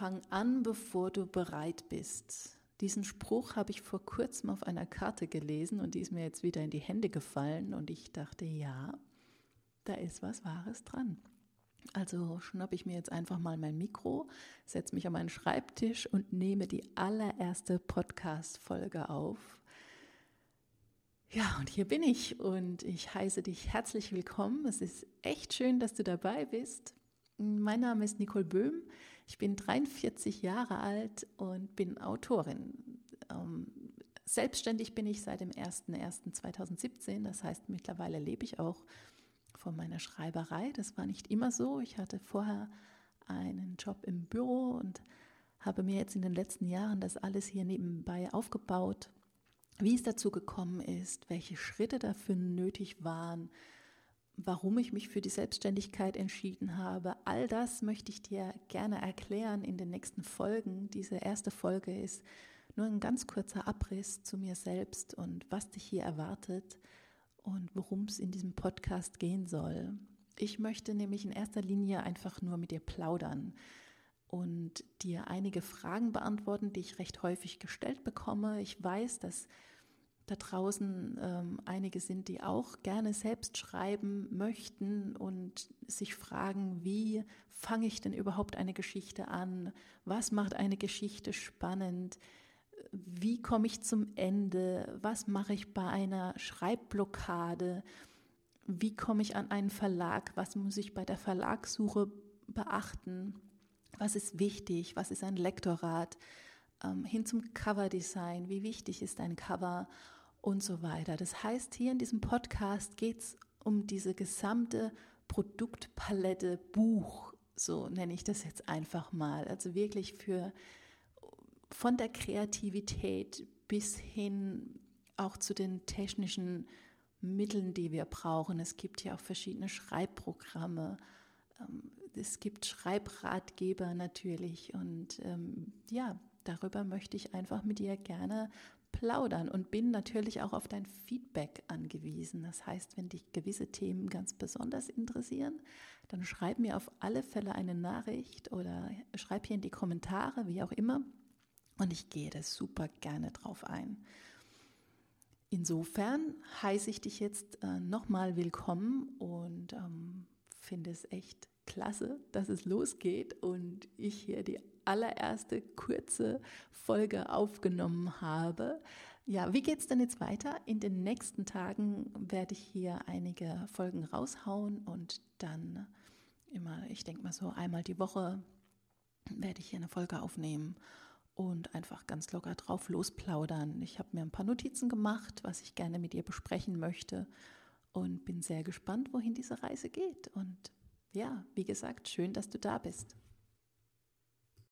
Fang an, bevor du bereit bist. Diesen Spruch habe ich vor kurzem auf einer Karte gelesen und die ist mir jetzt wieder in die Hände gefallen und ich dachte, ja, da ist was Wahres dran. Also schnappe ich mir jetzt einfach mal mein Mikro, setze mich an meinen Schreibtisch und nehme die allererste Podcast-Folge auf. Ja, und hier bin ich und ich heiße dich herzlich willkommen. Es ist echt schön, dass du dabei bist. Mein Name ist Nicole Böhm. Ich bin 43 Jahre alt und bin Autorin. Ähm, selbstständig bin ich seit dem 01.01.2017. Das heißt, mittlerweile lebe ich auch von meiner Schreiberei. Das war nicht immer so. Ich hatte vorher einen Job im Büro und habe mir jetzt in den letzten Jahren das alles hier nebenbei aufgebaut. Wie es dazu gekommen ist, welche Schritte dafür nötig waren, warum ich mich für die Selbstständigkeit entschieden habe. All das möchte ich dir gerne erklären in den nächsten Folgen. Diese erste Folge ist nur ein ganz kurzer Abriss zu mir selbst und was dich hier erwartet und worum es in diesem Podcast gehen soll. Ich möchte nämlich in erster Linie einfach nur mit dir plaudern und dir einige Fragen beantworten, die ich recht häufig gestellt bekomme. Ich weiß, dass da draußen ähm, einige sind, die auch gerne selbst schreiben möchten und sich fragen, wie fange ich denn überhaupt eine Geschichte an? Was macht eine Geschichte spannend? Wie komme ich zum Ende? Was mache ich bei einer Schreibblockade? Wie komme ich an einen Verlag? Was muss ich bei der Verlagssuche beachten? Was ist wichtig? Was ist ein Lektorat? Ähm, hin zum Coverdesign. Wie wichtig ist ein Cover? Und so weiter. Das heißt, hier in diesem Podcast geht es um diese gesamte Produktpalette Buch, so nenne ich das jetzt einfach mal. Also wirklich für von der Kreativität bis hin auch zu den technischen Mitteln, die wir brauchen. Es gibt ja auch verschiedene Schreibprogramme. Ähm, es gibt Schreibratgeber natürlich. Und ähm, ja, darüber möchte ich einfach mit dir gerne plaudern und bin natürlich auch auf dein Feedback angewiesen. Das heißt, wenn dich gewisse Themen ganz besonders interessieren, dann schreib mir auf alle Fälle eine Nachricht oder schreib hier in die Kommentare, wie auch immer. Und ich gehe da super gerne drauf ein. Insofern heiße ich dich jetzt äh, nochmal willkommen und ähm, finde es echt klasse, dass es losgeht und ich hier die allererste kurze Folge aufgenommen habe. Ja, wie geht's denn jetzt weiter? In den nächsten Tagen werde ich hier einige Folgen raushauen und dann immer, ich denke mal so einmal die Woche werde ich hier eine Folge aufnehmen und einfach ganz locker drauf losplaudern. Ich habe mir ein paar Notizen gemacht, was ich gerne mit ihr besprechen möchte und bin sehr gespannt, wohin diese Reise geht und ja, wie gesagt, schön, dass du da bist.